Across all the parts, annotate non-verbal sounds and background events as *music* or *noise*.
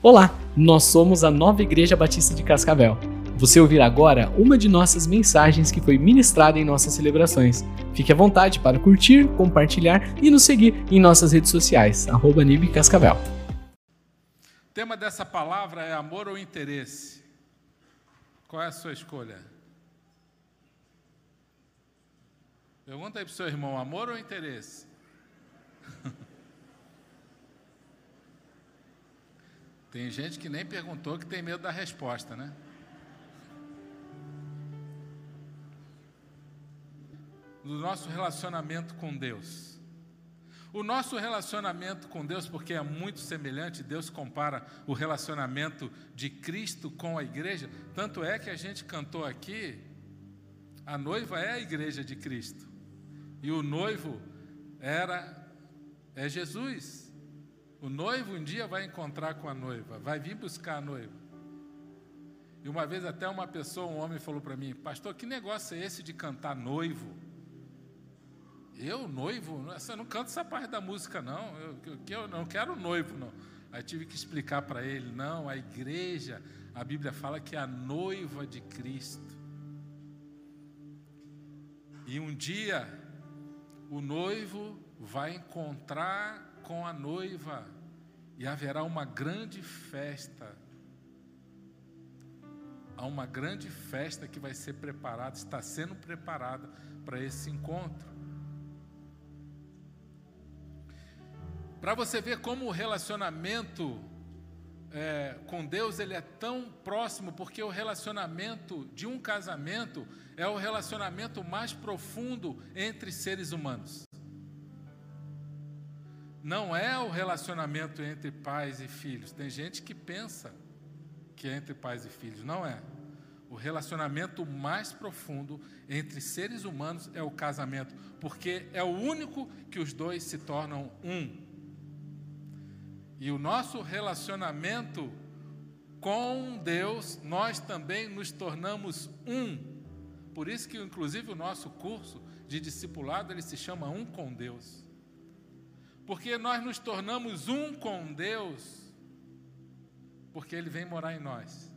Olá, nós somos a Nova Igreja Batista de Cascavel. Você ouvirá agora uma de nossas mensagens que foi ministrada em nossas celebrações. Fique à vontade para curtir, compartilhar e nos seguir em nossas redes sociais, arroba Cascavel. O tema dessa palavra é amor ou interesse? Qual é a sua escolha? Pergunta aí para o seu irmão, amor ou interesse? *laughs* Tem gente que nem perguntou que tem medo da resposta, né? Do nosso relacionamento com Deus. O nosso relacionamento com Deus, porque é muito semelhante, Deus compara o relacionamento de Cristo com a igreja, tanto é que a gente cantou aqui, a noiva é a igreja de Cristo. E o noivo era é Jesus. O noivo um dia vai encontrar com a noiva, vai vir buscar a noiva. E uma vez até uma pessoa, um homem, falou para mim: Pastor, que negócio é esse de cantar noivo? Eu, noivo? Eu não canto essa parte da música, não. Eu, eu, eu não quero noivo, não. Aí tive que explicar para ele: não, a igreja, a Bíblia fala que é a noiva de Cristo. E um dia, o noivo vai encontrar com a noiva e haverá uma grande festa. Há uma grande festa que vai ser preparada, está sendo preparada para esse encontro. Para você ver como o relacionamento é, com Deus ele é tão próximo, porque o relacionamento de um casamento é o relacionamento mais profundo entre seres humanos não é o relacionamento entre pais e filhos. Tem gente que pensa que é entre pais e filhos, não é. O relacionamento mais profundo entre seres humanos é o casamento, porque é o único que os dois se tornam um. E o nosso relacionamento com Deus, nós também nos tornamos um. Por isso que inclusive o nosso curso de discipulado ele se chama Um com Deus porque nós nos tornamos um com Deus, porque Ele vem morar em nós.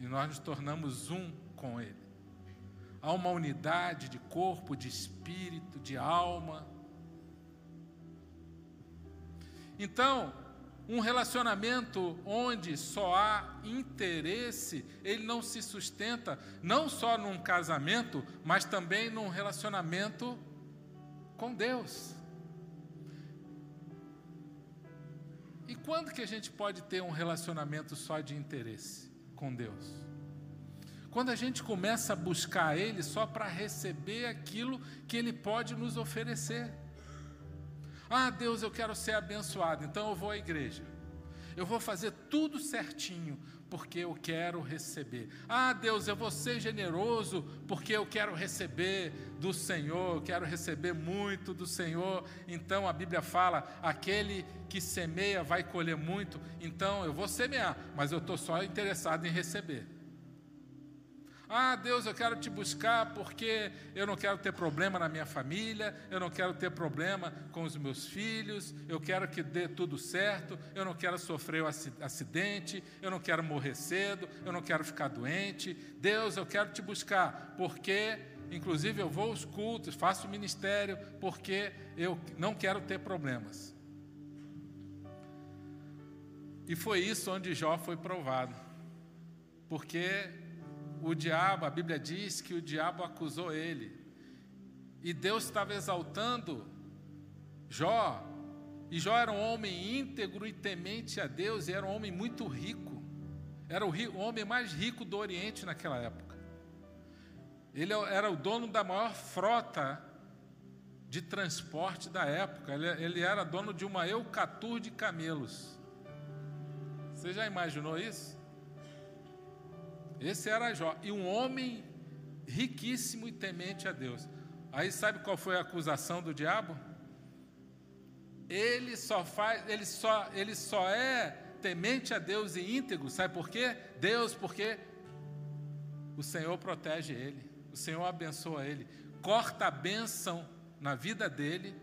E nós nos tornamos um com Ele. Há uma unidade de corpo, de espírito, de alma. Então, um relacionamento onde só há interesse, ele não se sustenta não só num casamento, mas também num relacionamento com Deus. E quando que a gente pode ter um relacionamento só de interesse com Deus? Quando a gente começa a buscar Ele só para receber aquilo que Ele pode nos oferecer. Ah, Deus, eu quero ser abençoado, então eu vou à igreja. Eu vou fazer tudo certinho, porque eu quero receber. Ah, Deus, eu vou ser generoso porque eu quero receber do Senhor, eu quero receber muito do Senhor. Então a Bíblia fala: aquele que semeia vai colher muito. Então eu vou semear, mas eu estou só interessado em receber. Ah, Deus, eu quero te buscar porque eu não quero ter problema na minha família, eu não quero ter problema com os meus filhos, eu quero que dê tudo certo, eu não quero sofrer um acidente, eu não quero morrer cedo, eu não quero ficar doente. Deus, eu quero te buscar porque, inclusive, eu vou aos cultos, faço ministério porque eu não quero ter problemas. E foi isso onde Jó foi provado, porque o diabo, a Bíblia diz que o diabo acusou ele. E Deus estava exaltando Jó. E Jó era um homem íntegro e temente a Deus, e era um homem muito rico. Era o, homem mais rico do Oriente naquela época. Ele era o dono da maior frota de transporte da época. Ele, ele era dono de uma eucatur de camelos. Você já imaginou isso? Esse era Jó. E um homem riquíssimo e temente a Deus. Aí sabe qual foi a acusação do diabo? Ele só faz, ele só, ele só é temente a Deus e íntegro, sabe por quê? Deus, porque o Senhor protege ele, o Senhor abençoa ele, corta a bênção na vida dele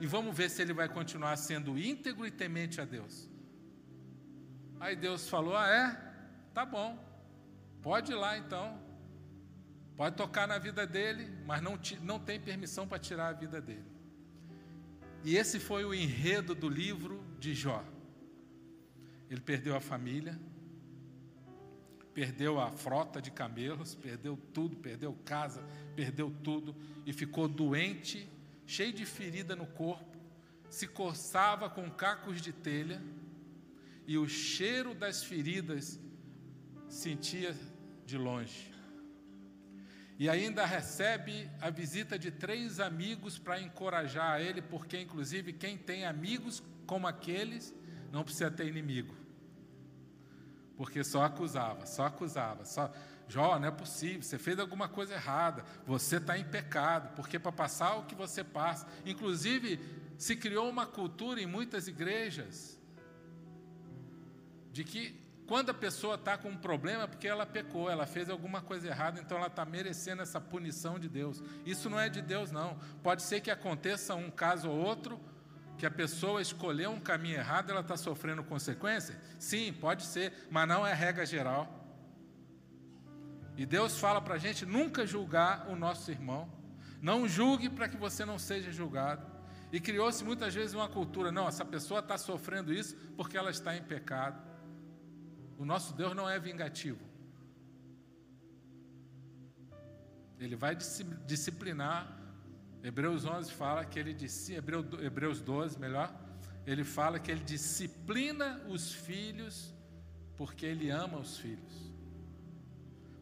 e vamos ver se ele vai continuar sendo íntegro e temente a Deus. Aí Deus falou: Ah, é? Tá bom, pode ir lá então. Pode tocar na vida dele, mas não, não tem permissão para tirar a vida dele. E esse foi o enredo do livro de Jó. Ele perdeu a família, perdeu a frota de camelos, perdeu tudo, perdeu casa, perdeu tudo e ficou doente, cheio de ferida no corpo, se coçava com cacos de telha e o cheiro das feridas sentia de longe. E ainda recebe a visita de três amigos para encorajar ele, porque, inclusive, quem tem amigos como aqueles não precisa ter inimigo. Porque só acusava, só acusava, só. Jó, não é possível, você fez alguma coisa errada, você está em pecado, porque para passar o que você passa. Inclusive, se criou uma cultura em muitas igrejas de que quando a pessoa está com um problema é porque ela pecou, ela fez alguma coisa errada, então ela está merecendo essa punição de Deus. Isso não é de Deus, não. Pode ser que aconteça um caso ou outro, que a pessoa escolheu um caminho errado, ela está sofrendo consequências? Sim, pode ser, mas não é regra geral. E Deus fala para a gente nunca julgar o nosso irmão. Não julgue para que você não seja julgado. E criou-se muitas vezes uma cultura: não, essa pessoa está sofrendo isso porque ela está em pecado. O nosso Deus não é vingativo. Ele vai disciplinar. Hebreus 11 fala que ele Hebreus 12, melhor, ele fala que ele disciplina os filhos porque ele ama os filhos.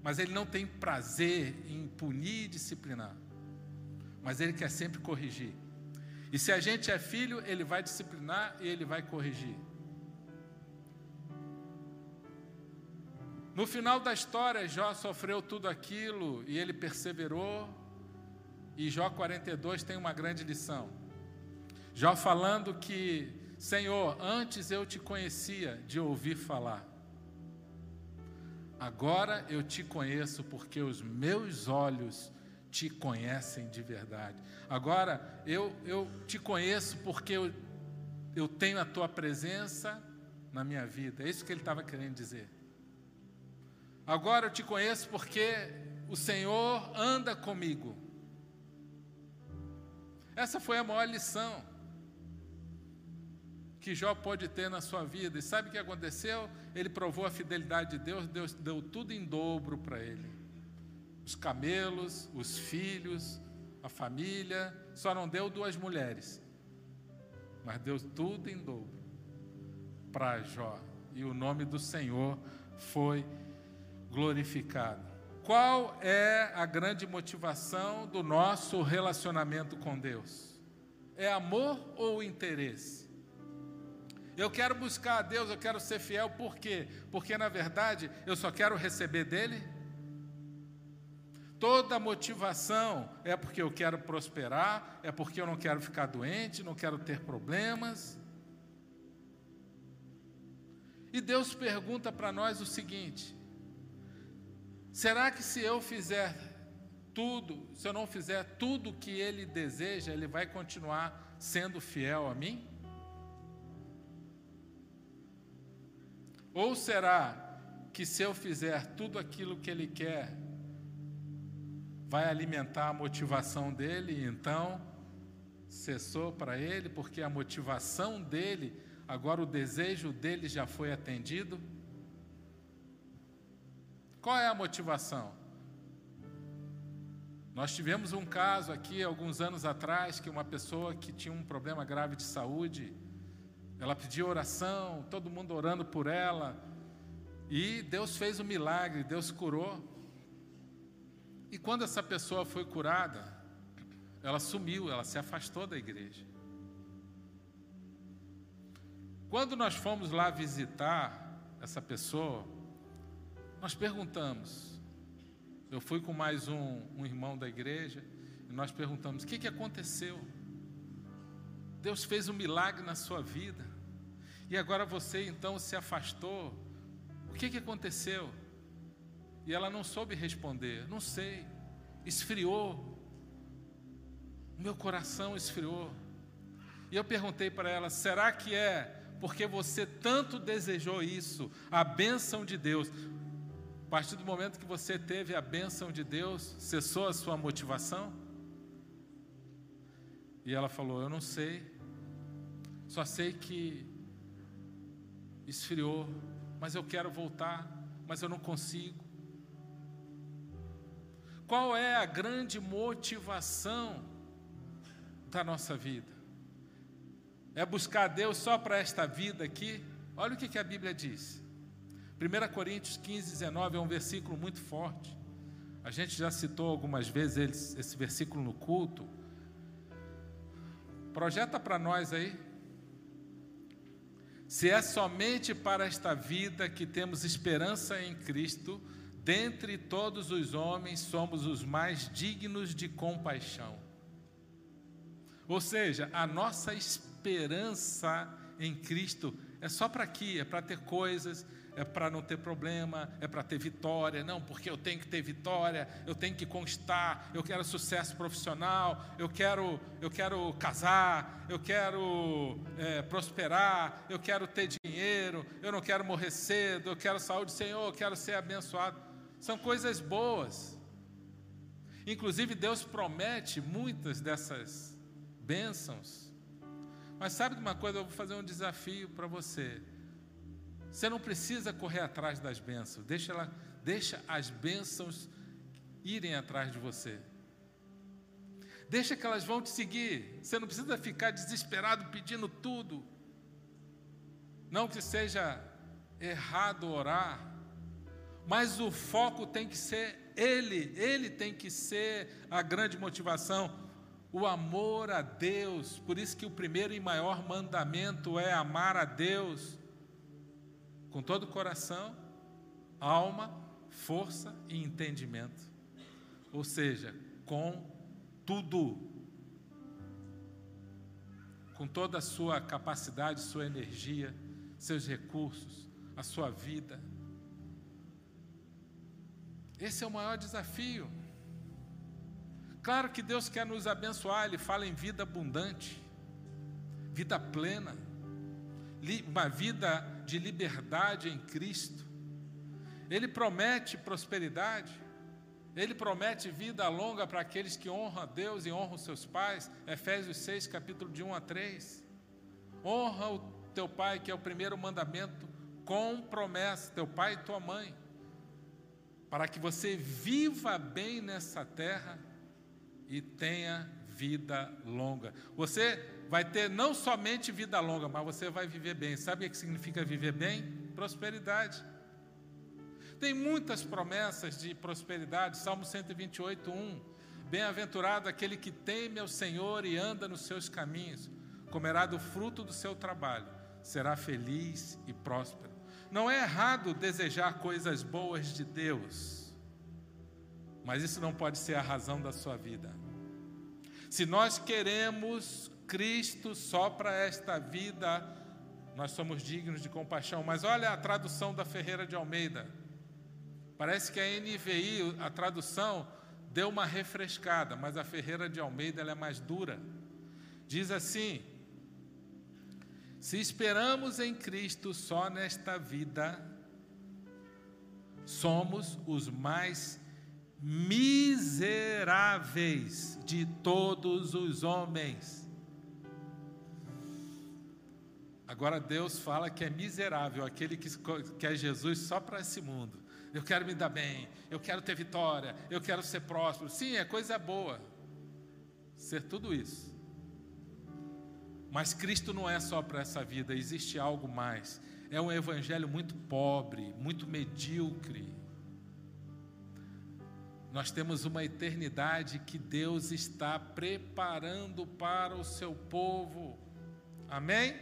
Mas ele não tem prazer em punir e disciplinar. Mas ele quer sempre corrigir. E se a gente é filho, ele vai disciplinar e ele vai corrigir. No final da história, Jó sofreu tudo aquilo e ele perseverou. E Jó 42 tem uma grande lição. Jó falando que, Senhor, antes eu te conhecia de ouvir falar. Agora eu te conheço porque os meus olhos te conhecem de verdade. Agora eu, eu te conheço porque eu, eu tenho a tua presença na minha vida. É isso que ele estava querendo dizer. Agora eu te conheço porque o Senhor anda comigo. Essa foi a maior lição que Jó pode ter na sua vida. E sabe o que aconteceu? Ele provou a fidelidade de Deus, Deus deu tudo em dobro para ele. Os camelos, os filhos, a família, só não deu duas mulheres. Mas deu tudo em dobro para Jó. E o nome do Senhor foi glorificado. Qual é a grande motivação do nosso relacionamento com Deus? É amor ou interesse? Eu quero buscar a Deus, eu quero ser fiel, por quê? Porque na verdade eu só quero receber dele. Toda motivação é porque eu quero prosperar, é porque eu não quero ficar doente, não quero ter problemas. E Deus pergunta para nós o seguinte: Será que se eu fizer tudo, se eu não fizer tudo o que ele deseja, ele vai continuar sendo fiel a mim? Ou será que se eu fizer tudo aquilo que ele quer, vai alimentar a motivação dele e então cessou para ele, porque a motivação dele, agora o desejo dele já foi atendido? Qual é a motivação? Nós tivemos um caso aqui alguns anos atrás que uma pessoa que tinha um problema grave de saúde, ela pediu oração, todo mundo orando por ela, e Deus fez um milagre, Deus curou. E quando essa pessoa foi curada, ela sumiu, ela se afastou da igreja. Quando nós fomos lá visitar essa pessoa, nós perguntamos. Eu fui com mais um, um irmão da igreja e nós perguntamos: o que, que aconteceu? Deus fez um milagre na sua vida e agora você então se afastou. O que, que aconteceu? E ela não soube responder. Não sei. Esfriou. Meu coração esfriou. E eu perguntei para ela: será que é porque você tanto desejou isso, a bênção de Deus? A partir do momento que você teve a bênção de Deus, cessou a sua motivação? E ela falou: Eu não sei, só sei que esfriou, mas eu quero voltar, mas eu não consigo. Qual é a grande motivação da nossa vida? É buscar Deus só para esta vida aqui? Olha o que, a Bíblia diz. 1 Coríntios 15, 19 é um versículo muito forte. A gente já citou algumas vezes esse versículo no culto. Projeta para nós aí. Se é somente para esta vida que temos esperança em Cristo, dentre todos os homens somos os mais dignos de compaixão. Ou seja, a nossa esperança em Cristo é só para aqui, é para ter coisas, é para não ter problema, é para ter vitória. Não, porque eu tenho que ter vitória, eu tenho que conquistar, eu quero sucesso profissional, eu quero, eu quero casar, eu quero é, prosperar, eu quero ter dinheiro, eu não quero morrer cedo, eu quero saúde, Senhor, eu quero ser abençoado. São coisas boas. Inclusive, Deus promete muitas dessas bênçãos. Mas sabe de uma coisa? Eu vou fazer um desafio para você. Você não precisa correr atrás das bênçãos. Deixa, ela, deixa as bênçãos irem atrás de você. Deixa que elas vão te seguir. Você não precisa ficar desesperado pedindo tudo. Não que seja errado orar, mas o foco tem que ser Ele, Ele tem que ser a grande motivação. O amor a Deus, por isso que o primeiro e maior mandamento é amar a Deus com todo o coração, alma, força e entendimento. Ou seja, com tudo. Com toda a sua capacidade, sua energia, seus recursos, a sua vida. Esse é o maior desafio. Claro que Deus quer nos abençoar, Ele fala em vida abundante, vida plena, uma vida de liberdade em Cristo. Ele promete prosperidade, ele promete vida longa para aqueles que honram a Deus e honram seus pais. Efésios 6, capítulo de 1 a 3. Honra o teu pai, que é o primeiro mandamento, com promessa, teu pai e tua mãe, para que você viva bem nessa terra e tenha vida longa. Você vai ter não somente vida longa, mas você vai viver bem. Sabe o que significa viver bem? Prosperidade. Tem muitas promessas de prosperidade. Salmo 128, 1. Bem-aventurado aquele que teme ao Senhor e anda nos seus caminhos, comerá do fruto do seu trabalho, será feliz e próspero. Não é errado desejar coisas boas de Deus, mas isso não pode ser a razão da sua vida. Se nós queremos Cristo só para esta vida, nós somos dignos de compaixão. Mas olha a tradução da Ferreira de Almeida. Parece que a NVI, a tradução, deu uma refrescada, mas a Ferreira de Almeida é mais dura. Diz assim: Se esperamos em Cristo só nesta vida, somos os mais miseráveis de todos os homens. Agora Deus fala que é miserável aquele que quer Jesus só para esse mundo. Eu quero me dar bem, eu quero ter vitória, eu quero ser próspero. Sim, é coisa boa ser tudo isso. Mas Cristo não é só para essa vida, existe algo mais. É um evangelho muito pobre, muito medíocre. Nós temos uma eternidade que Deus está preparando para o seu povo. Amém?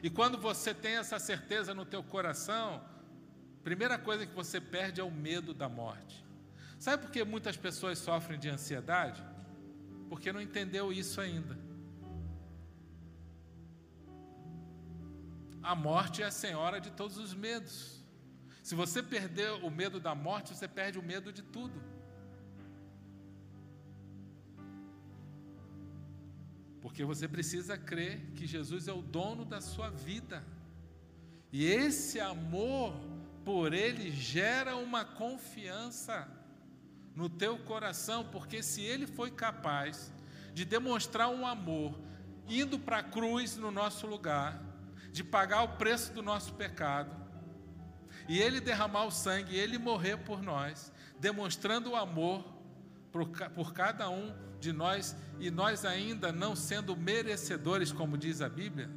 E quando você tem essa certeza no teu coração, primeira coisa que você perde é o medo da morte. Sabe por que muitas pessoas sofrem de ansiedade? Porque não entendeu isso ainda. A morte é a senhora de todos os medos. Se você perder o medo da morte, você perde o medo de tudo. Porque você precisa crer que Jesus é o dono da sua vida. E esse amor por Ele gera uma confiança no teu coração, porque se Ele foi capaz de demonstrar um amor indo para a cruz no nosso lugar, de pagar o preço do nosso pecado, e Ele derramar o sangue, Ele morrer por nós, demonstrando o amor por, por cada um de nós, e nós ainda não sendo merecedores, como diz a Bíblia,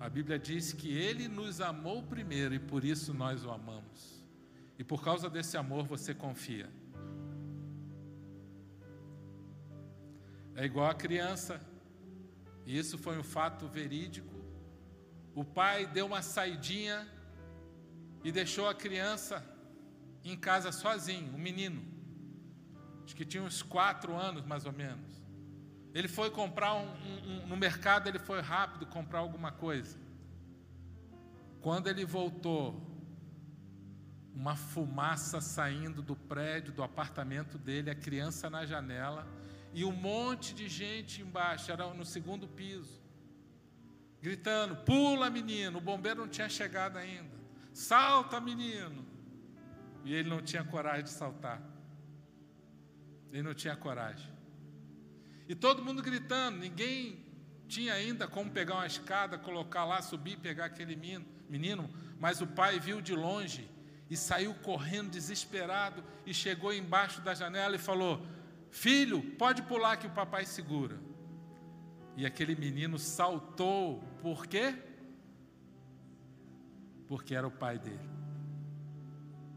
A Bíblia diz que Ele nos amou primeiro e por isso nós o amamos. E por causa desse amor você confia. É igual a criança, e isso foi um fato verídico. O pai deu uma saidinha e deixou a criança em casa sozinho, um menino. Acho que tinha uns quatro anos mais ou menos. Ele foi comprar um, um, um, no mercado, ele foi rápido comprar alguma coisa. Quando ele voltou, uma fumaça saindo do prédio, do apartamento dele, a criança na janela e um monte de gente embaixo, era no segundo piso, gritando: Pula, menino! O bombeiro não tinha chegado ainda. Salta, menino! E ele não tinha coragem de saltar. Ele não tinha coragem. E todo mundo gritando, ninguém tinha ainda como pegar uma escada, colocar lá, subir, pegar aquele menino, mas o pai viu de longe e saiu correndo desesperado e chegou embaixo da janela e falou: Filho, pode pular que o papai segura. E aquele menino saltou, por quê? Porque era o pai dele.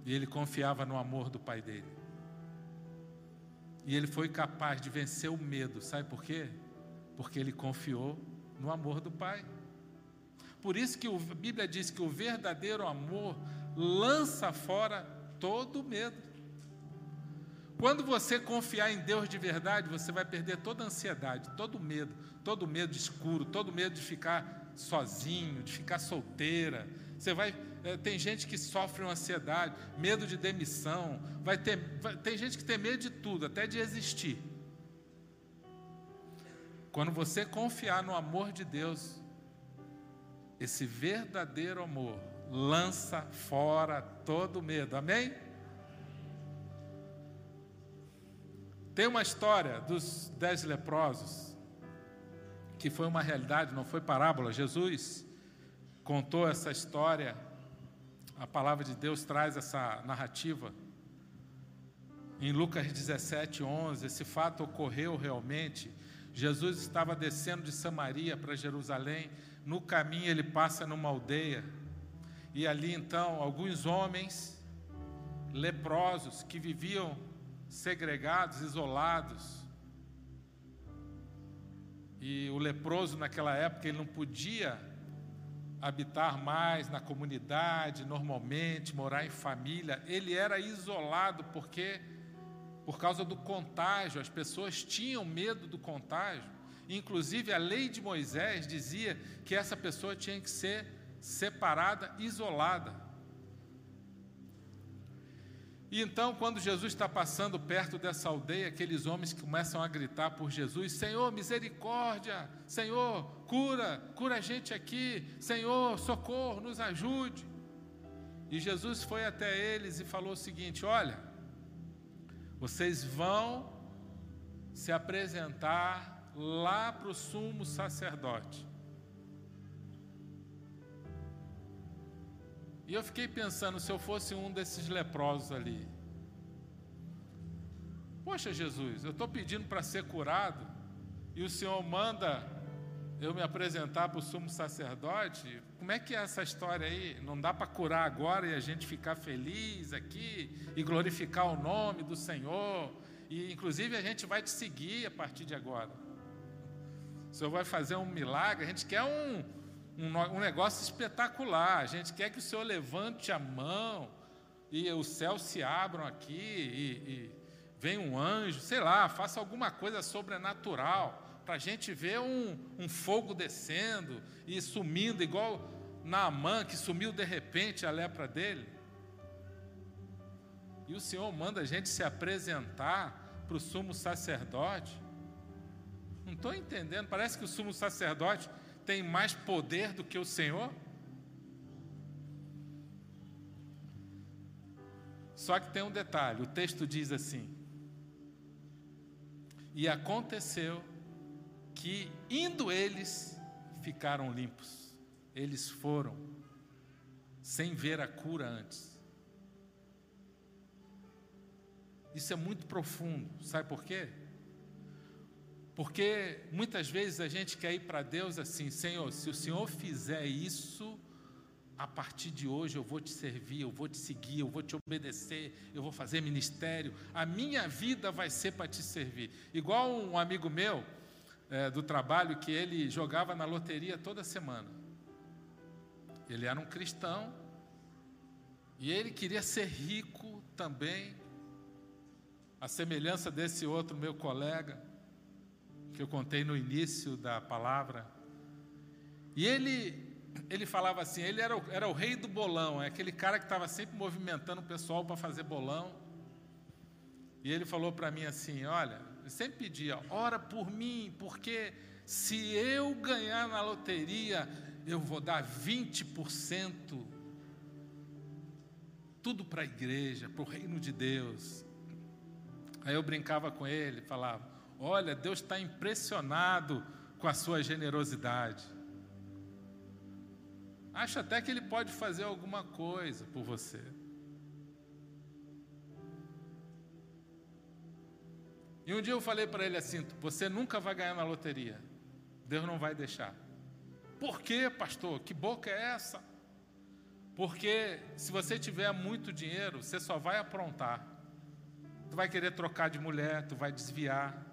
E ele confiava no amor do pai dele. E ele foi capaz de vencer o medo, sabe por quê? Porque ele confiou no amor do Pai. Por isso que a Bíblia diz que o verdadeiro amor lança fora todo medo. Quando você confiar em Deus de verdade, você vai perder toda a ansiedade, todo o medo, todo o medo escuro, todo o medo de ficar sozinho, de ficar solteira. Você vai é, tem gente que sofre uma ansiedade, medo de demissão, vai ter, vai, tem gente que tem medo de tudo, até de existir. Quando você confiar no amor de Deus, esse verdadeiro amor lança fora todo medo, amém? Tem uma história dos dez leprosos, que foi uma realidade, não foi parábola. Jesus contou essa história a palavra de Deus traz essa narrativa. Em Lucas 17, 11, esse fato ocorreu realmente. Jesus estava descendo de Samaria para Jerusalém. No caminho, ele passa numa aldeia. E ali então, alguns homens leprosos que viviam segregados, isolados. E o leproso naquela época ele não podia habitar mais na comunidade, normalmente, morar em família. Ele era isolado porque, por causa do contágio, as pessoas tinham medo do contágio. Inclusive, a lei de Moisés dizia que essa pessoa tinha que ser separada, isolada. E então, quando Jesus está passando perto dessa aldeia, aqueles homens começam a gritar por Jesus: Senhor, misericórdia! Senhor, cura, cura a gente aqui! Senhor, socorro, nos ajude! E Jesus foi até eles e falou o seguinte: Olha, vocês vão se apresentar lá para o sumo sacerdote. E eu fiquei pensando, se eu fosse um desses leprosos ali. Poxa, Jesus, eu estou pedindo para ser curado e o Senhor manda eu me apresentar para o sumo sacerdote. Como é que é essa história aí? Não dá para curar agora e a gente ficar feliz aqui e glorificar o nome do Senhor. E inclusive a gente vai te seguir a partir de agora. O Senhor vai fazer um milagre. A gente quer um, um, um negócio espetacular. A gente quer que o Senhor levante a mão e os céus se abram aqui e, e venha um anjo, sei lá, faça alguma coisa sobrenatural para a gente ver um, um fogo descendo e sumindo, igual Naamã, que sumiu de repente a lepra dele. E o Senhor manda a gente se apresentar para o sumo sacerdote. Não estou entendendo, parece que o sumo sacerdote tem mais poder do que o Senhor. Só que tem um detalhe: o texto diz assim: E aconteceu que, indo eles, ficaram limpos. Eles foram, sem ver a cura antes. Isso é muito profundo, sabe por quê? Porque muitas vezes a gente quer ir para Deus assim: Senhor, se o Senhor fizer isso, a partir de hoje eu vou te servir, eu vou te seguir, eu vou te obedecer, eu vou fazer ministério, a minha vida vai ser para te servir. Igual um amigo meu é, do trabalho que ele jogava na loteria toda semana. Ele era um cristão e ele queria ser rico também, a semelhança desse outro meu colega, que eu contei no início da palavra. E ele ele falava assim, ele era o, era o rei do bolão, é aquele cara que estava sempre movimentando o pessoal para fazer bolão. E ele falou para mim assim, olha, eu sempre pedia, ora por mim, porque se eu ganhar na loteria, eu vou dar 20% tudo para a igreja, para o reino de Deus. Aí eu brincava com ele, falava: Olha, Deus está impressionado com a sua generosidade. Acho até que ele pode fazer alguma coisa por você. E um dia eu falei para ele assim: você nunca vai ganhar na loteria. Deus não vai deixar. Por quê, pastor? Que boca é essa? Porque se você tiver muito dinheiro, você só vai aprontar. Tu vai querer trocar de mulher, tu vai desviar.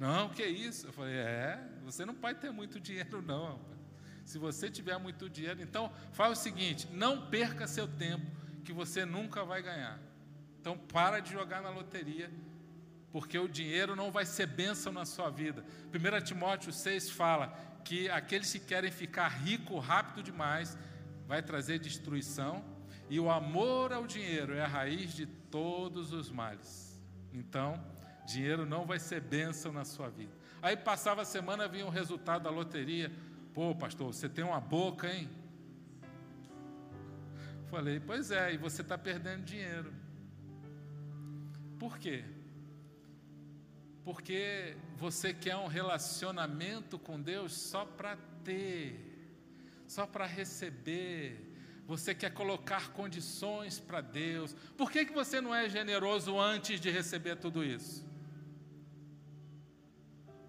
Não, que isso? Eu falei: é, você não pode ter muito dinheiro, não. Se você tiver muito dinheiro, então faz o seguinte: não perca seu tempo, que você nunca vai ganhar. Então para de jogar na loteria, porque o dinheiro não vai ser bênção na sua vida. 1 Timóteo 6 fala que aqueles que querem ficar rico rápido demais vai trazer destruição, e o amor ao dinheiro é a raiz de todos os males. Então, dinheiro não vai ser bênção na sua vida. Aí passava a semana, vinha o resultado da loteria. Pô, pastor, você tem uma boca, hein? Falei, pois é, e você está perdendo dinheiro. Por quê? Porque você quer um relacionamento com Deus só para ter, só para receber. Você quer colocar condições para Deus. Por que, que você não é generoso antes de receber tudo isso?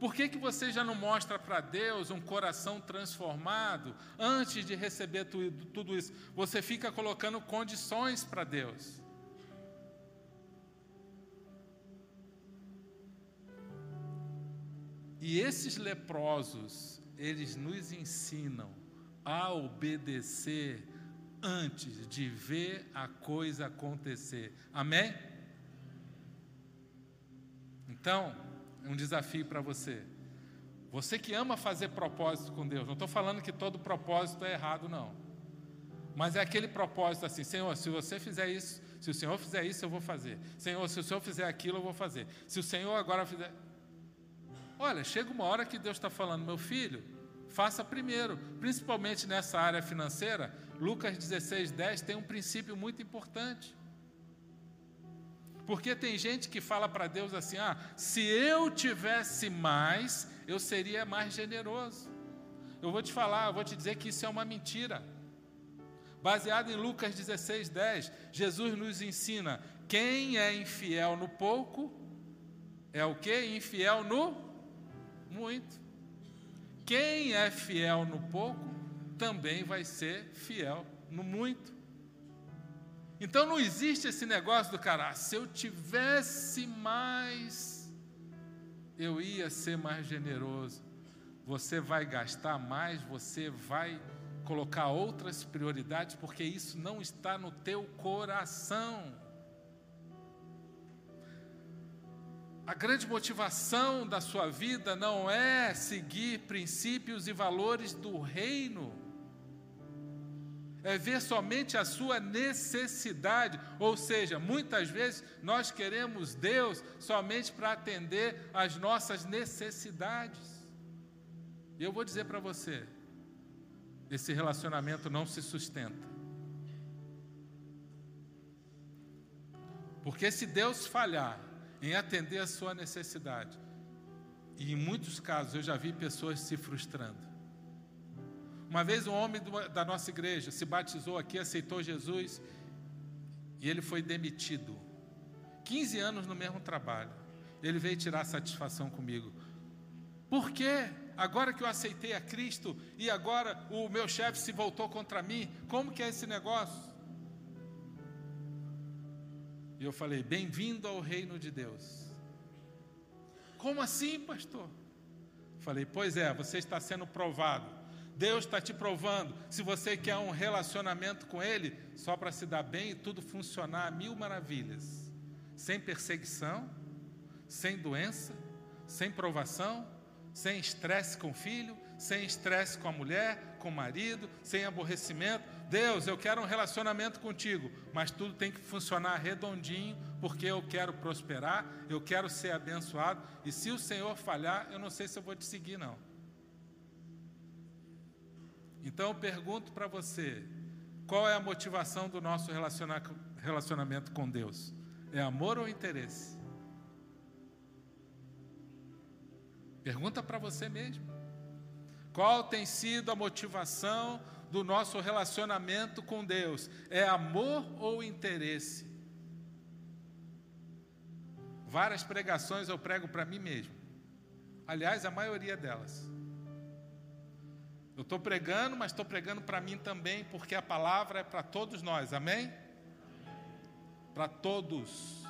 Por que, que você já não mostra para Deus um coração transformado antes de receber tudo, isso? Você fica colocando condições para Deus. E esses leprosos, eles nos ensinam a obedecer antes de ver a coisa acontecer. Amém? Então, um desafio para você. Você que ama fazer propósito com Deus, não estou falando que todo propósito é errado, não. Mas é aquele propósito assim, Senhor, se você fizer isso, se o Senhor fizer isso, eu vou fazer. Senhor, se o Senhor fizer aquilo, eu vou fazer. Se o Senhor agora fizer. Olha, chega uma hora que Deus está falando, meu filho, faça primeiro, principalmente nessa área financeira. Lucas 16, 10 tem um princípio muito importante. Porque tem gente que fala para Deus assim: ah, se eu tivesse mais, eu seria mais generoso. Eu vou te falar, eu vou te dizer que isso é uma mentira. Baseado em Lucas 16, 10, Jesus nos ensina: quem é infiel no pouco, é o que? Infiel no muito. Quem é fiel no pouco, também vai ser fiel no muito. Então não existe esse negócio do cara, ah, se eu tivesse mais, eu ia ser mais generoso. Você vai gastar mais, você vai colocar outras prioridades, porque isso não está no teu coração. A grande motivação da sua vida não é seguir princípios e valores do reino é ver somente a sua necessidade. Ou seja, muitas vezes nós queremos Deus somente para atender às nossas necessidades. E eu vou dizer para você: esse relacionamento não se sustenta. Porque se Deus falhar em atender a sua necessidade, e em muitos casos eu já vi pessoas se frustrando. Uma vez um homem da nossa igreja se batizou aqui, aceitou Jesus e ele foi demitido. 15 anos no mesmo trabalho. Ele veio tirar satisfação comigo. Por quê? Agora que eu aceitei a Cristo e agora o meu chefe se voltou contra mim, como que é esse negócio? E eu falei: Bem-vindo ao reino de Deus. Como assim, pastor? Falei: Pois é, você está sendo provado. Deus está te provando. Se você quer um relacionamento com Ele, só para se dar bem e tudo funcionar a mil maravilhas, sem perseguição, sem doença, sem provação, sem estresse com o filho, sem estresse com a mulher, com o marido, sem aborrecimento. Deus, eu quero um relacionamento contigo, mas tudo tem que funcionar redondinho, porque eu quero prosperar, eu quero ser abençoado, e se o Senhor falhar, eu não sei se eu vou te seguir, não. Então eu pergunto para você: qual é a motivação do nosso relacionamento com Deus? É amor ou interesse? Pergunta para você mesmo. Qual tem sido a motivação do nosso relacionamento com Deus? É amor ou interesse? Várias pregações eu prego para mim mesmo. Aliás, a maioria delas. Eu estou pregando, mas estou pregando para mim também, porque a palavra é para todos nós, amém? Para todos.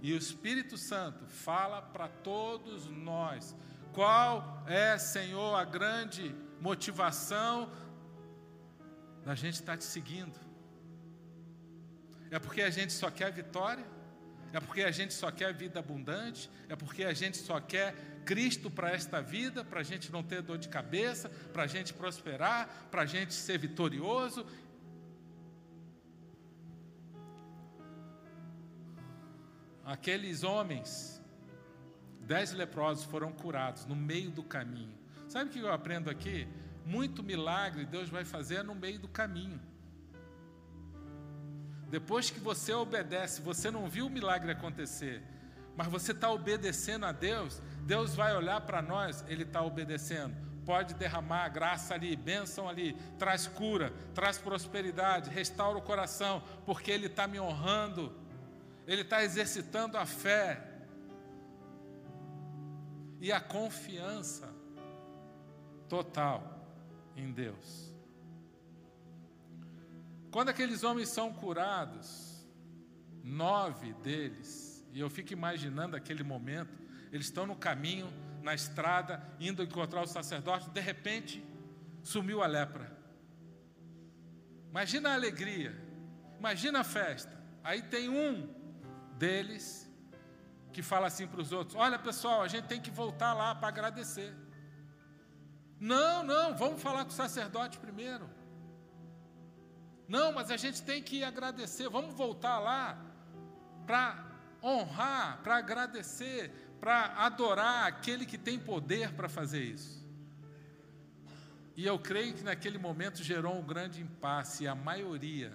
E o Espírito Santo fala para todos nós. Qual é, Senhor, a grande motivação da gente estar te seguindo? É porque a gente só quer vitória? É porque a gente só quer vida abundante? É porque a gente só quer Cristo para esta vida, para a gente não ter dor de cabeça, para a gente prosperar, para a gente ser vitorioso? Aqueles homens, dez leprosos foram curados no meio do caminho. Sabe o que eu aprendo aqui? Muito milagre Deus vai fazer no meio do caminho. Depois que você obedece, você não viu o milagre acontecer, mas você está obedecendo a Deus, Deus vai olhar para nós, Ele está obedecendo. Pode derramar graça ali, bênção ali, traz cura, traz prosperidade, restaura o coração, porque Ele está me honrando, Ele está exercitando a fé e a confiança total em Deus. Quando aqueles homens são curados, nove deles, e eu fico imaginando aquele momento, eles estão no caminho, na estrada, indo encontrar o sacerdote, de repente sumiu a lepra. Imagina a alegria, imagina a festa. Aí tem um deles que fala assim para os outros: Olha pessoal, a gente tem que voltar lá para agradecer. Não, não, vamos falar com o sacerdote primeiro. Não, mas a gente tem que agradecer. Vamos voltar lá para honrar, para agradecer, para adorar aquele que tem poder para fazer isso. E eu creio que naquele momento gerou um grande impasse e a maioria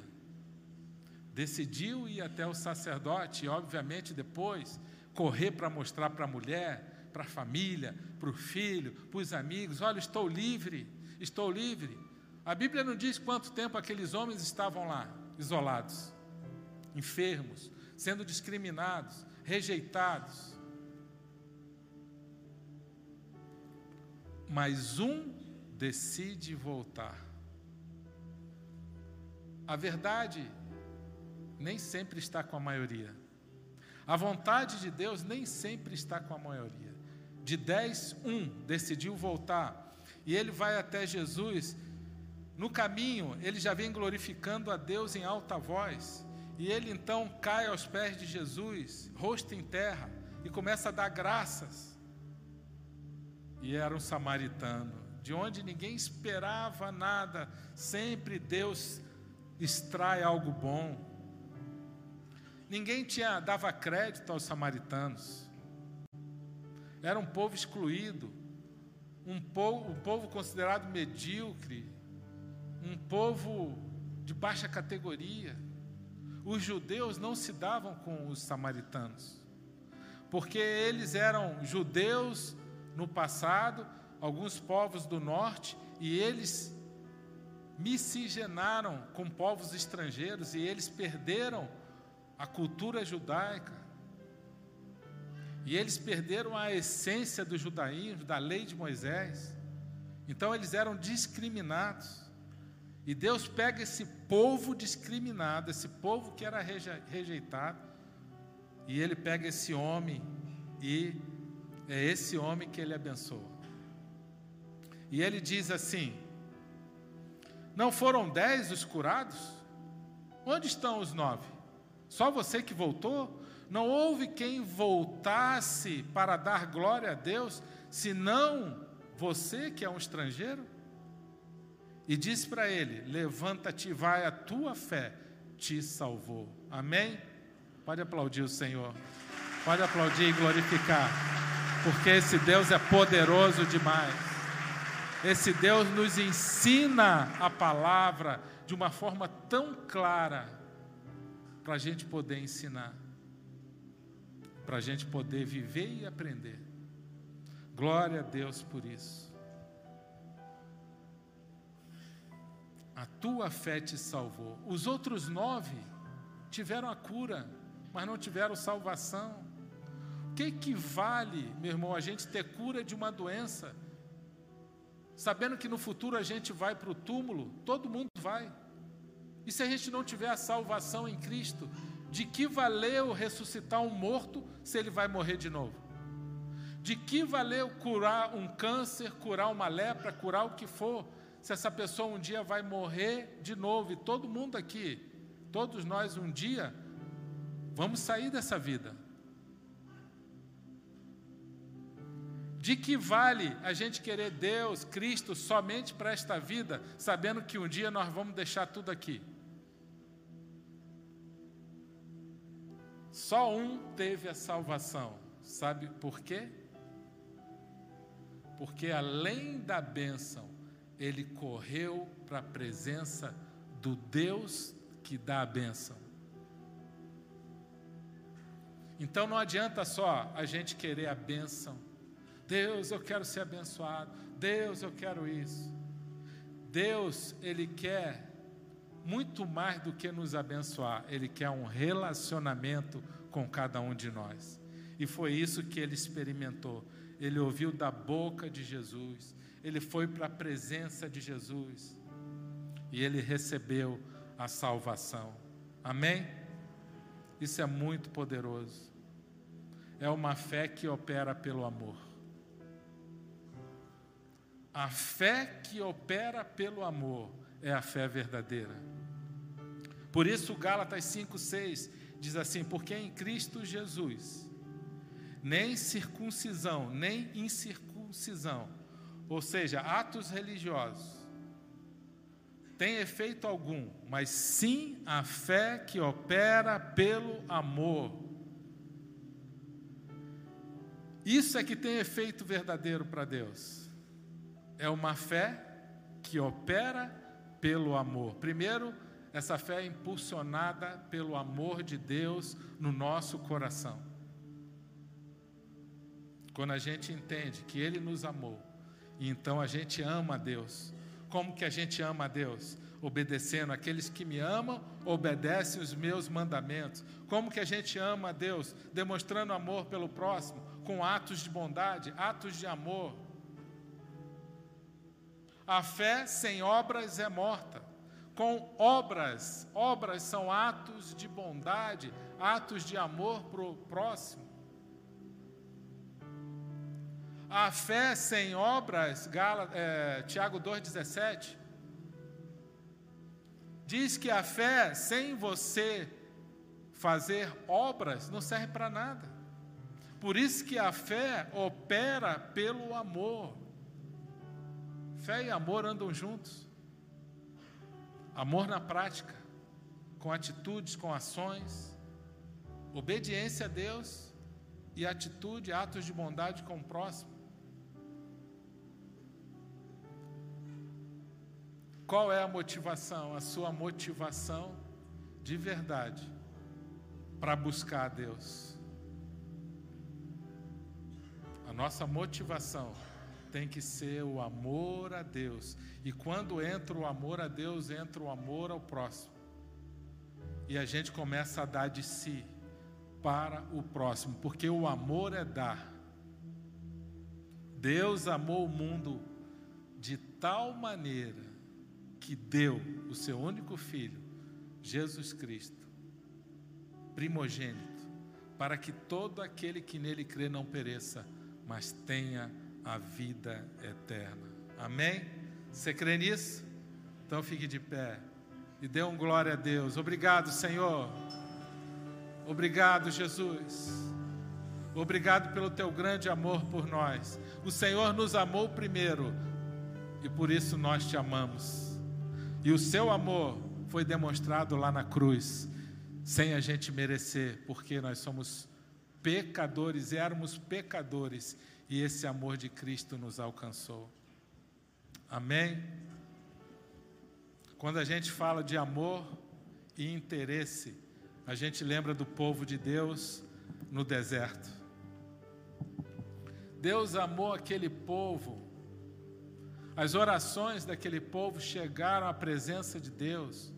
decidiu ir até o sacerdote e, obviamente, depois correr para mostrar para a mulher, para a família, para o filho, para os amigos: olha, estou livre, estou livre. A Bíblia não diz quanto tempo aqueles homens estavam lá, isolados, enfermos, sendo discriminados, rejeitados. Mas um decide voltar. A verdade nem sempre está com a maioria. A vontade de Deus nem sempre está com a maioria. De dez, um decidiu voltar. E ele vai até Jesus no caminho, ele já vem glorificando a Deus em alta voz. E ele então cai aos pés de Jesus, rosto em terra, e começa a dar graças. E era um samaritano, de onde ninguém esperava nada, sempre Deus extrai algo bom. Ninguém tinha dava crédito aos samaritanos. Era um povo excluído, um povo, um povo considerado medíocre, um povo de baixa categoria. Os judeus não se davam com os samaritanos, porque eles eram judeus no passado, alguns povos do norte, e eles miscigenaram com povos estrangeiros e eles perderam a cultura judaica. E eles perderam a essência do judaísmo, da lei de Moisés. Então eles eram discriminados. E Deus pega esse povo discriminado, esse povo que era rejeitado, e ele pega esse homem e é esse homem que ele abençoa. E ele diz assim: Não foram dez os curados? Onde estão os nove? Só você que voltou? Não houve quem voltasse para dar glória a Deus, senão você que é um estrangeiro? E diz para ele: Levanta-te vai, a tua fé te salvou. Amém? Pode aplaudir o Senhor. Pode aplaudir e glorificar, porque esse Deus é poderoso demais. Esse Deus nos ensina a palavra de uma forma tão clara para a gente poder ensinar, para a gente poder viver e aprender. Glória a Deus por isso. A tua fé te salvou. Os outros nove tiveram a cura, mas não tiveram salvação. O que equivale, meu irmão, a gente ter cura de uma doença, sabendo que no futuro a gente vai para o túmulo? Todo mundo vai. E se a gente não tiver a salvação em Cristo, de que valeu ressuscitar um morto se ele vai morrer de novo? De que valeu curar um câncer, curar uma lepra, curar o que for, se essa pessoa um dia vai morrer de novo, e todo mundo aqui, todos nós um dia, vamos sair dessa vida. De que vale a gente querer Deus, Cristo, somente para esta vida, sabendo que um dia nós vamos deixar tudo aqui? Só um teve a salvação, sabe por quê? Porque além da bênção, ele correu para a presença do Deus que dá a bênção. Então não adianta só a gente querer a bênção. Deus, eu quero ser abençoado. Deus, eu quero isso. Deus, Ele quer muito mais do que nos abençoar, Ele quer um relacionamento com cada um de nós. E foi isso que ele experimentou. Ele ouviu da boca de Jesus, ele foi para a presença de Jesus e ele recebeu a salvação. Amém? Isso é muito poderoso. É uma fé que opera pelo amor. A fé que opera pelo amor é a fé verdadeira. Por isso, Gálatas 5,6 diz assim: Porque em Cristo Jesus, nem circuncisão, nem incircuncisão, ou seja, atos religiosos, tem efeito algum, mas sim a fé que opera pelo amor. Isso é que tem efeito verdadeiro para Deus. É uma fé que opera pelo amor. Primeiro, essa fé é impulsionada pelo amor de Deus no nosso coração. Quando a gente entende que Ele nos amou, e então a gente ama a Deus. Como que a gente ama a Deus? Obedecendo. Aqueles que me amam, obedecem os meus mandamentos. Como que a gente ama a Deus? Demonstrando amor pelo próximo, com atos de bondade, atos de amor. A fé sem obras é morta. Com obras, obras são atos de bondade, atos de amor para o próximo. A fé sem obras, Gala, é, Tiago 2,17, diz que a fé sem você fazer obras não serve para nada. Por isso que a fé opera pelo amor. Fé e amor andam juntos. Amor na prática. com atitudes, com ações, obediência a Deus e atitude, atos de bondade com o próximo. Qual é a motivação? A sua motivação de verdade para buscar a Deus. A nossa motivação tem que ser o amor a Deus. E quando entra o amor a Deus, entra o amor ao próximo. E a gente começa a dar de si para o próximo, porque o amor é dar. Deus amou o mundo de tal maneira que deu o seu único filho, Jesus Cristo, primogênito, para que todo aquele que nele crê não pereça, mas tenha a vida eterna. Amém? Você crê nisso? Então fique de pé e dê um glória a Deus. Obrigado, Senhor. Obrigado, Jesus. Obrigado pelo teu grande amor por nós. O Senhor nos amou primeiro e por isso nós te amamos. E o seu amor foi demonstrado lá na cruz, sem a gente merecer, porque nós somos pecadores, éramos pecadores e esse amor de Cristo nos alcançou. Amém? Quando a gente fala de amor e interesse, a gente lembra do povo de Deus no deserto. Deus amou aquele povo, as orações daquele povo chegaram à presença de Deus.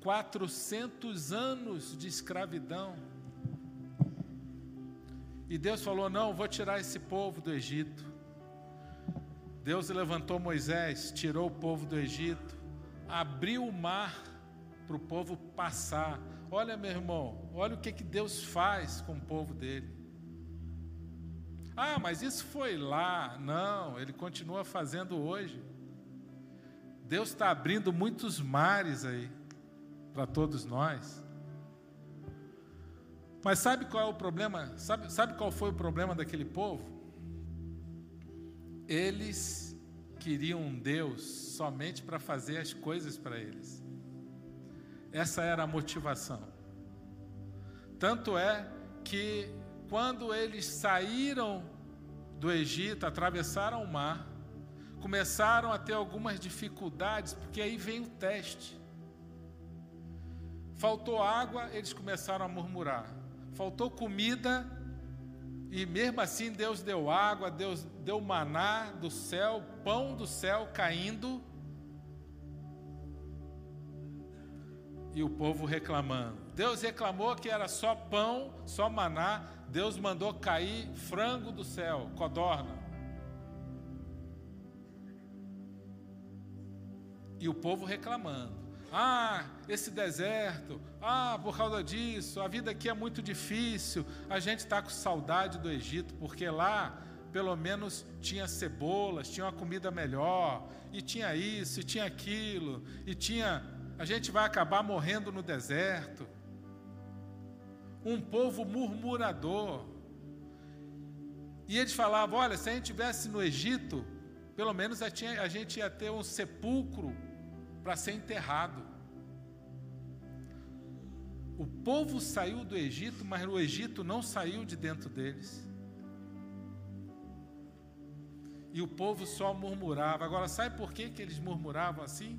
400 anos de escravidão e Deus falou: Não, vou tirar esse povo do Egito. Deus levantou Moisés, tirou o povo do Egito, abriu o mar para o povo passar. Olha, meu irmão, olha o que, que Deus faz com o povo dele. Ah, mas isso foi lá. Não, ele continua fazendo hoje. Deus está abrindo muitos mares aí para todos nós. Mas sabe qual é o problema? Sabe, sabe qual foi o problema daquele povo? Eles queriam um Deus somente para fazer as coisas para eles. Essa era a motivação. Tanto é que quando eles saíram do Egito, atravessaram o mar, começaram a ter algumas dificuldades, porque aí vem o teste. Faltou água, eles começaram a murmurar faltou comida, e mesmo assim Deus deu água, Deus deu maná do céu, pão do céu caindo. E o povo reclamando. Deus reclamou que era só pão, só maná. Deus mandou cair frango do céu, codorna. E o povo reclamando. Ah, esse deserto, ah, por causa disso, a vida aqui é muito difícil, a gente está com saudade do Egito, porque lá pelo menos tinha cebolas, tinha uma comida melhor, e tinha isso, e tinha aquilo, e tinha. A gente vai acabar morrendo no deserto. Um povo murmurador. E eles falavam: olha, se a gente estivesse no Egito, pelo menos a gente ia ter um sepulcro para ser enterrado. O povo saiu do Egito, mas o Egito não saiu de dentro deles. E o povo só murmurava. Agora, sabe por que, que eles murmuravam assim?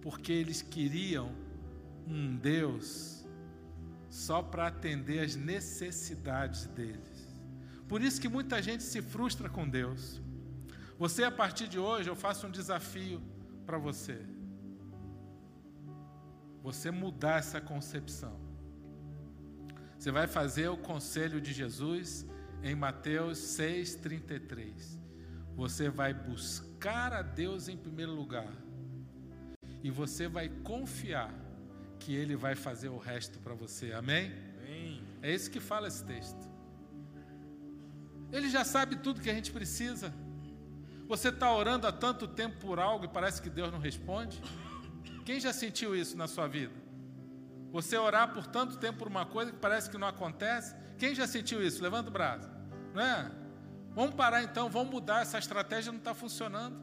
Porque eles queriam um Deus só para atender as necessidades deles. Por isso que muita gente se frustra com Deus. Você, a partir de hoje, eu faço um desafio para você você mudar essa concepção. Você vai fazer o conselho de Jesus em Mateus 6,33. Você vai buscar a Deus em primeiro lugar. E você vai confiar que Ele vai fazer o resto para você. Amém? Amém? É isso que fala esse texto. Ele já sabe tudo que a gente precisa. Você está orando há tanto tempo por algo e parece que Deus não responde? Quem já sentiu isso na sua vida? Você orar por tanto tempo por uma coisa que parece que não acontece? Quem já sentiu isso? Levanta o braço. Não é? Vamos parar então, vamos mudar, essa estratégia não está funcionando.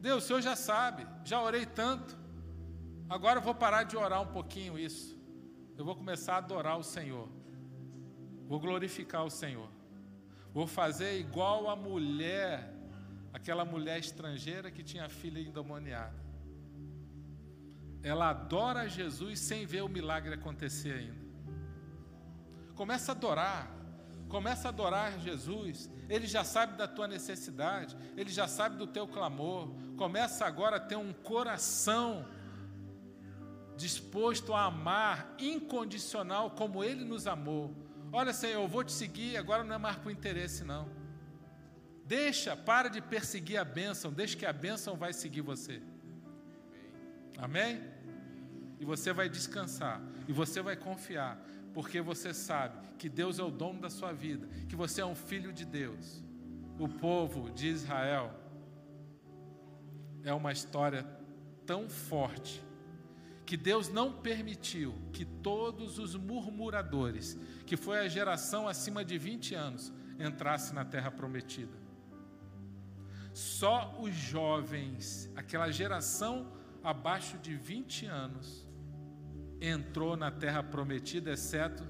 Deus, o Senhor já sabe, já orei tanto. Agora eu vou parar de orar um pouquinho isso. Eu vou começar a adorar o Senhor. Vou glorificar o Senhor. Vou fazer igual a mulher, aquela mulher estrangeira que tinha filha endemoniada. Ela adora Jesus sem ver o milagre acontecer ainda. Começa a adorar. Começa a adorar Jesus. Ele já sabe da tua necessidade, ele já sabe do teu clamor. Começa agora a ter um coração disposto a amar incondicional como ele nos amou. Olha, Senhor, eu vou te seguir, agora não é mais por interesse, não. Deixa, para de perseguir a bênção, deixa que a bênção vai seguir você. Amém? E você vai descansar, e você vai confiar, porque você sabe que Deus é o dono da sua vida, que você é um filho de Deus. O povo de Israel é uma história tão forte que Deus não permitiu que todos os murmuradores, que foi a geração acima de 20 anos, entrasse na terra prometida. Só os jovens, aquela geração abaixo de 20 anos, entrou na terra prometida, exceto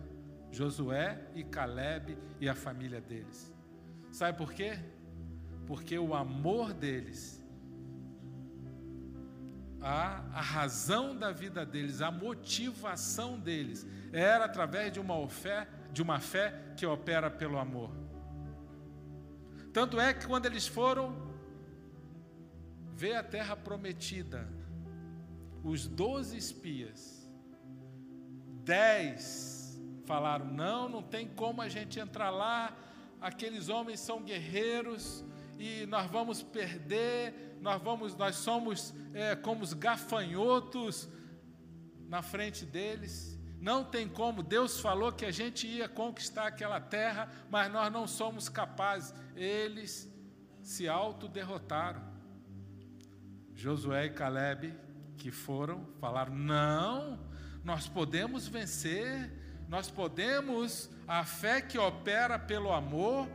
Josué e Caleb e a família deles. Sabe por quê? Porque o amor deles a, a razão da vida deles, a motivação deles, era através de uma fé, de uma fé que opera pelo amor. Tanto é que quando eles foram ver a terra prometida, os doze espias, dez falaram: não, não tem como a gente entrar lá, aqueles homens são guerreiros e nós vamos perder nós vamos, nós somos é, como os gafanhotos na frente deles. Não tem como, Deus falou que a gente ia conquistar aquela terra, mas nós não somos capazes. Eles se autoderrotaram. Josué e Caleb, que foram, falaram: não, nós podemos vencer, nós podemos, a fé que opera pelo amor,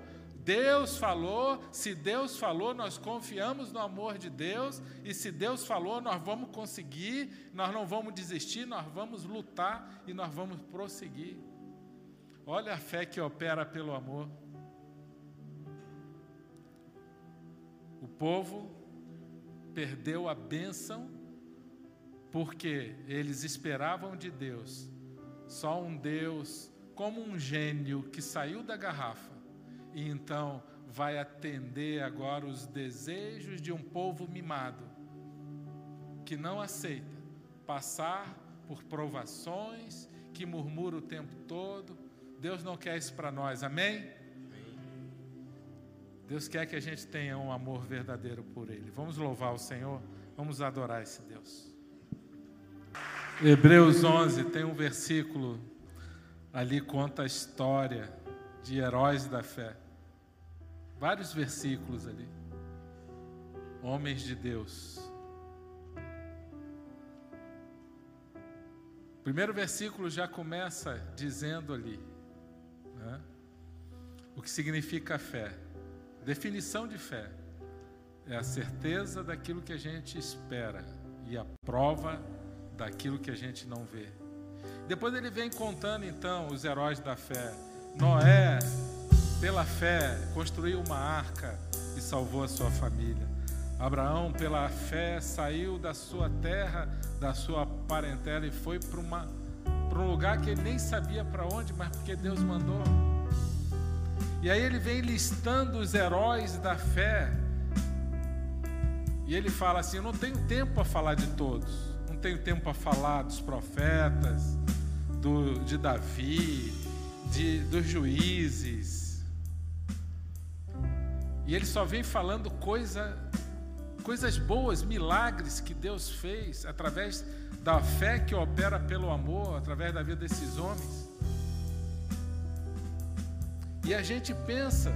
Deus falou, se Deus falou, nós confiamos no amor de Deus, e se Deus falou, nós vamos conseguir, nós não vamos desistir, nós vamos lutar e nós vamos prosseguir. Olha a fé que opera pelo amor. O povo perdeu a bênção porque eles esperavam de Deus só um Deus como um gênio que saiu da garrafa e então vai atender agora os desejos de um povo mimado, que não aceita passar por provações, que murmura o tempo todo. Deus não quer isso para nós, amém? Deus quer que a gente tenha um amor verdadeiro por Ele. Vamos louvar o Senhor, vamos adorar esse Deus. Hebreus 11 tem um versículo ali conta a história de heróis da fé. Vários versículos ali. Homens de Deus. O primeiro versículo já começa dizendo ali né, o que significa fé. Definição de fé é a certeza daquilo que a gente espera e a prova daquilo que a gente não vê. Depois ele vem contando então os heróis da fé. Noé, pela fé, construiu uma arca e salvou a sua família. Abraão, pela fé, saiu da sua terra, da sua parentela e foi para um lugar que ele nem sabia para onde, mas porque Deus mandou. E aí ele vem listando os heróis da fé. E ele fala assim: Eu não tenho tempo para falar de todos. Não tenho tempo para falar dos profetas, do, de Davi, de, dos juízes, e ele só vem falando coisa, coisas boas, milagres que Deus fez através da fé que opera pelo amor, através da vida desses homens. E a gente pensa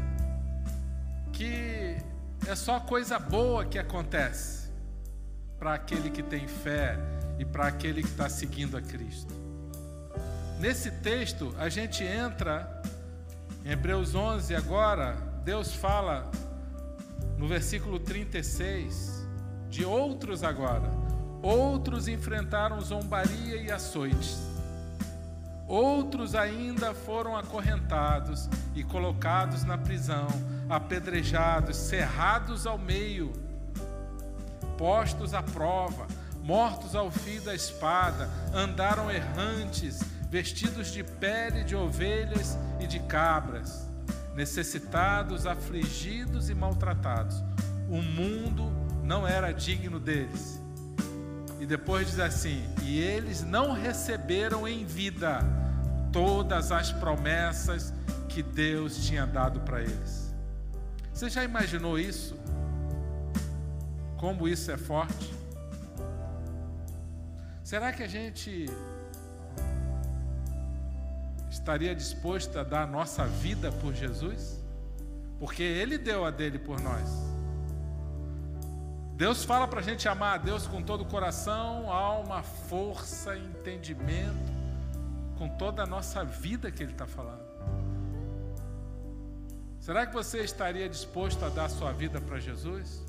que é só coisa boa que acontece para aquele que tem fé e para aquele que está seguindo a Cristo. Nesse texto, a gente entra em Hebreus 11 agora, Deus fala no versículo 36 de outros agora, Outros enfrentaram zombaria e açoites. Outros ainda foram acorrentados e colocados na prisão, apedrejados, cerrados ao meio, postos à prova, mortos ao fio da espada, andaram errantes, vestidos de pele de ovelhas e de cabras, necessitados, afligidos e maltratados. O mundo não era digno deles. E depois diz assim: E eles não receberam em vida todas as promessas que Deus tinha dado para eles. Você já imaginou isso? Como isso é forte? Será que a gente estaria disposto a dar a nossa vida por Jesus? Porque Ele deu a dele por nós. Deus fala para a gente amar a Deus com todo o coração, alma, força, entendimento, com toda a nossa vida que Ele está falando. Será que você estaria disposto a dar a sua vida para Jesus?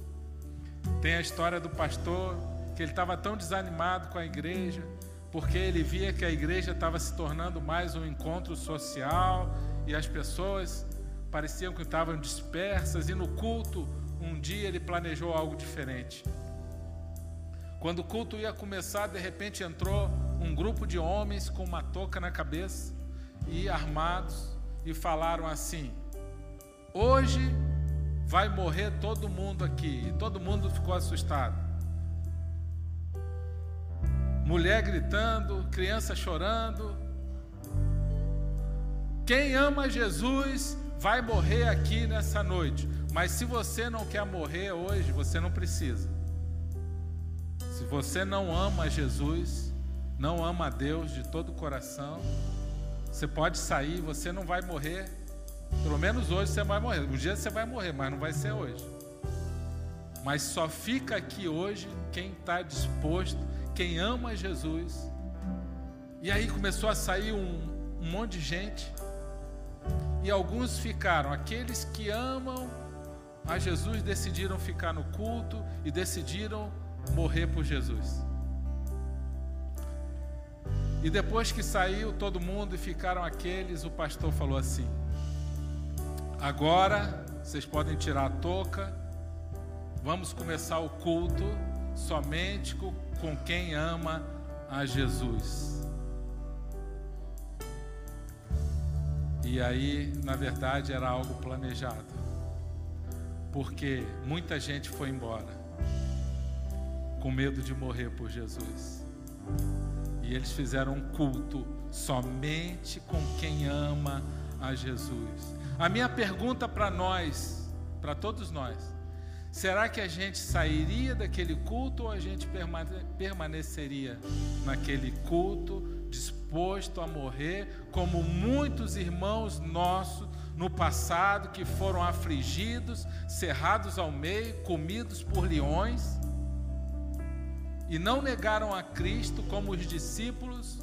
Tem a história do pastor que ele estava tão desanimado com a igreja, porque ele via que a igreja estava se tornando mais um encontro social e as pessoas pareciam que estavam dispersas, e no culto, um dia ele planejou algo diferente. Quando o culto ia começar, de repente entrou um grupo de homens com uma touca na cabeça e armados e falaram assim: Hoje vai morrer todo mundo aqui. E todo mundo ficou assustado mulher gritando, criança chorando. Quem ama Jesus vai morrer aqui nessa noite, mas se você não quer morrer hoje, você não precisa. Se você não ama Jesus, não ama a Deus de todo o coração, você pode sair, você não vai morrer. Pelo menos hoje você vai morrer. Um dia você vai morrer, mas não vai ser hoje. Mas só fica aqui hoje quem está disposto quem ama Jesus. E aí começou a sair um, um monte de gente. E alguns ficaram, aqueles que amam a Jesus decidiram ficar no culto e decidiram morrer por Jesus. E depois que saiu todo mundo e ficaram aqueles, o pastor falou assim: Agora vocês podem tirar a touca, vamos começar o culto somente com com quem ama a Jesus. E aí, na verdade, era algo planejado, porque muita gente foi embora com medo de morrer por Jesus. E eles fizeram um culto somente com quem ama a Jesus. A minha pergunta para nós, para todos nós, Será que a gente sairia daquele culto ou a gente permaneceria naquele culto, disposto a morrer, como muitos irmãos nossos no passado que foram afligidos, cerrados ao meio, comidos por leões, e não negaram a Cristo como os discípulos?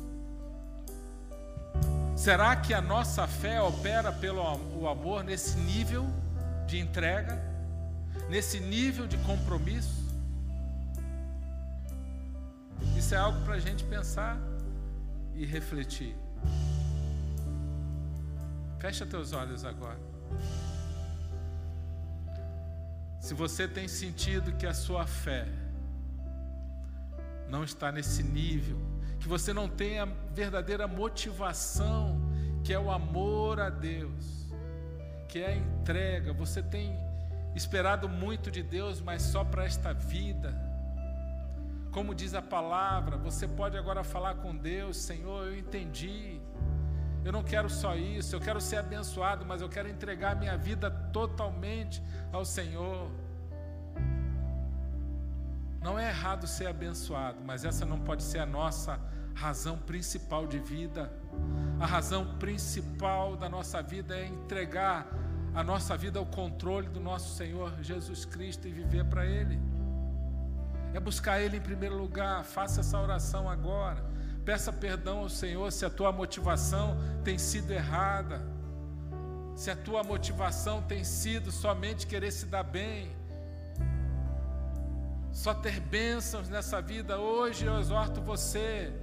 Será que a nossa fé opera pelo amor nesse nível de entrega? Nesse nível de compromisso? Isso é algo para a gente pensar e refletir. Fecha teus olhos agora. Se você tem sentido que a sua fé não está nesse nível, que você não tem a verdadeira motivação, que é o amor a Deus, que é a entrega, você tem esperado muito de Deus, mas só para esta vida. Como diz a palavra, você pode agora falar com Deus: Senhor, eu entendi. Eu não quero só isso, eu quero ser abençoado, mas eu quero entregar minha vida totalmente ao Senhor. Não é errado ser abençoado, mas essa não pode ser a nossa razão principal de vida. A razão principal da nossa vida é entregar a nossa vida ao controle do nosso Senhor Jesus Cristo e viver para Ele. É buscar Ele em primeiro lugar. Faça essa oração agora. Peça perdão ao Senhor se a tua motivação tem sido errada. Se a tua motivação tem sido somente querer se dar bem. só ter bênçãos nessa vida. Hoje eu exorto você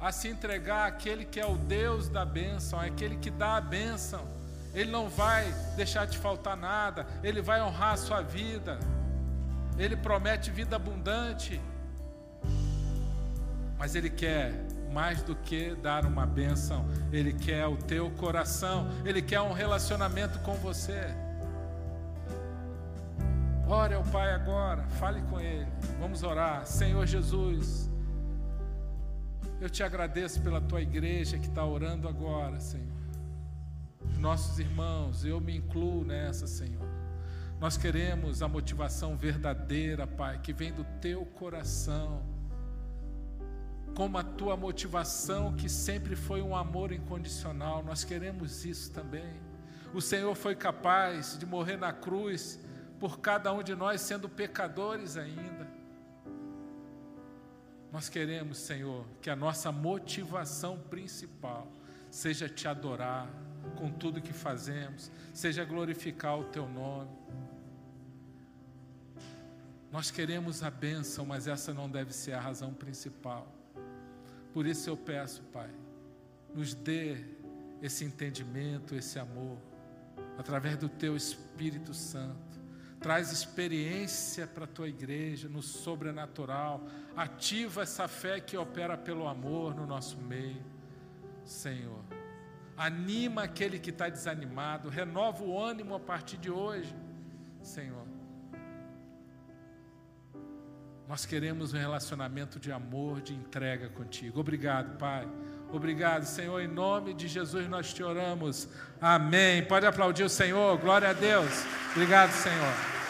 a se entregar àquele que é o Deus da bênção, aquele que dá a bênção. Ele não vai deixar te faltar nada, ele vai honrar a sua vida. Ele promete vida abundante. Mas ele quer mais do que dar uma bênção, ele quer o teu coração, ele quer um relacionamento com você. Ore ao Pai agora, fale com Ele. Vamos orar. Senhor Jesus, eu te agradeço pela tua igreja que está orando agora, Senhor. Nossos irmãos, eu me incluo nessa, Senhor. Nós queremos a motivação verdadeira, Pai, que vem do teu coração. Como a tua motivação, que sempre foi um amor incondicional, nós queremos isso também. O Senhor foi capaz de morrer na cruz por cada um de nós, sendo pecadores ainda. Nós queremos, Senhor, que a nossa motivação principal seja te adorar com tudo que fazemos, seja glorificar o teu nome. Nós queremos a bênção, mas essa não deve ser a razão principal. Por isso eu peço, Pai, nos dê esse entendimento, esse amor, através do teu Espírito Santo Traz experiência para a tua igreja no sobrenatural. Ativa essa fé que opera pelo amor no nosso meio. Senhor, anima aquele que está desanimado. Renova o ânimo a partir de hoje. Senhor, nós queremos um relacionamento de amor, de entrega contigo. Obrigado, Pai. Obrigado, Senhor. Em nome de Jesus nós te oramos. Amém. Pode aplaudir o Senhor. Glória a Deus. Obrigado, Senhor.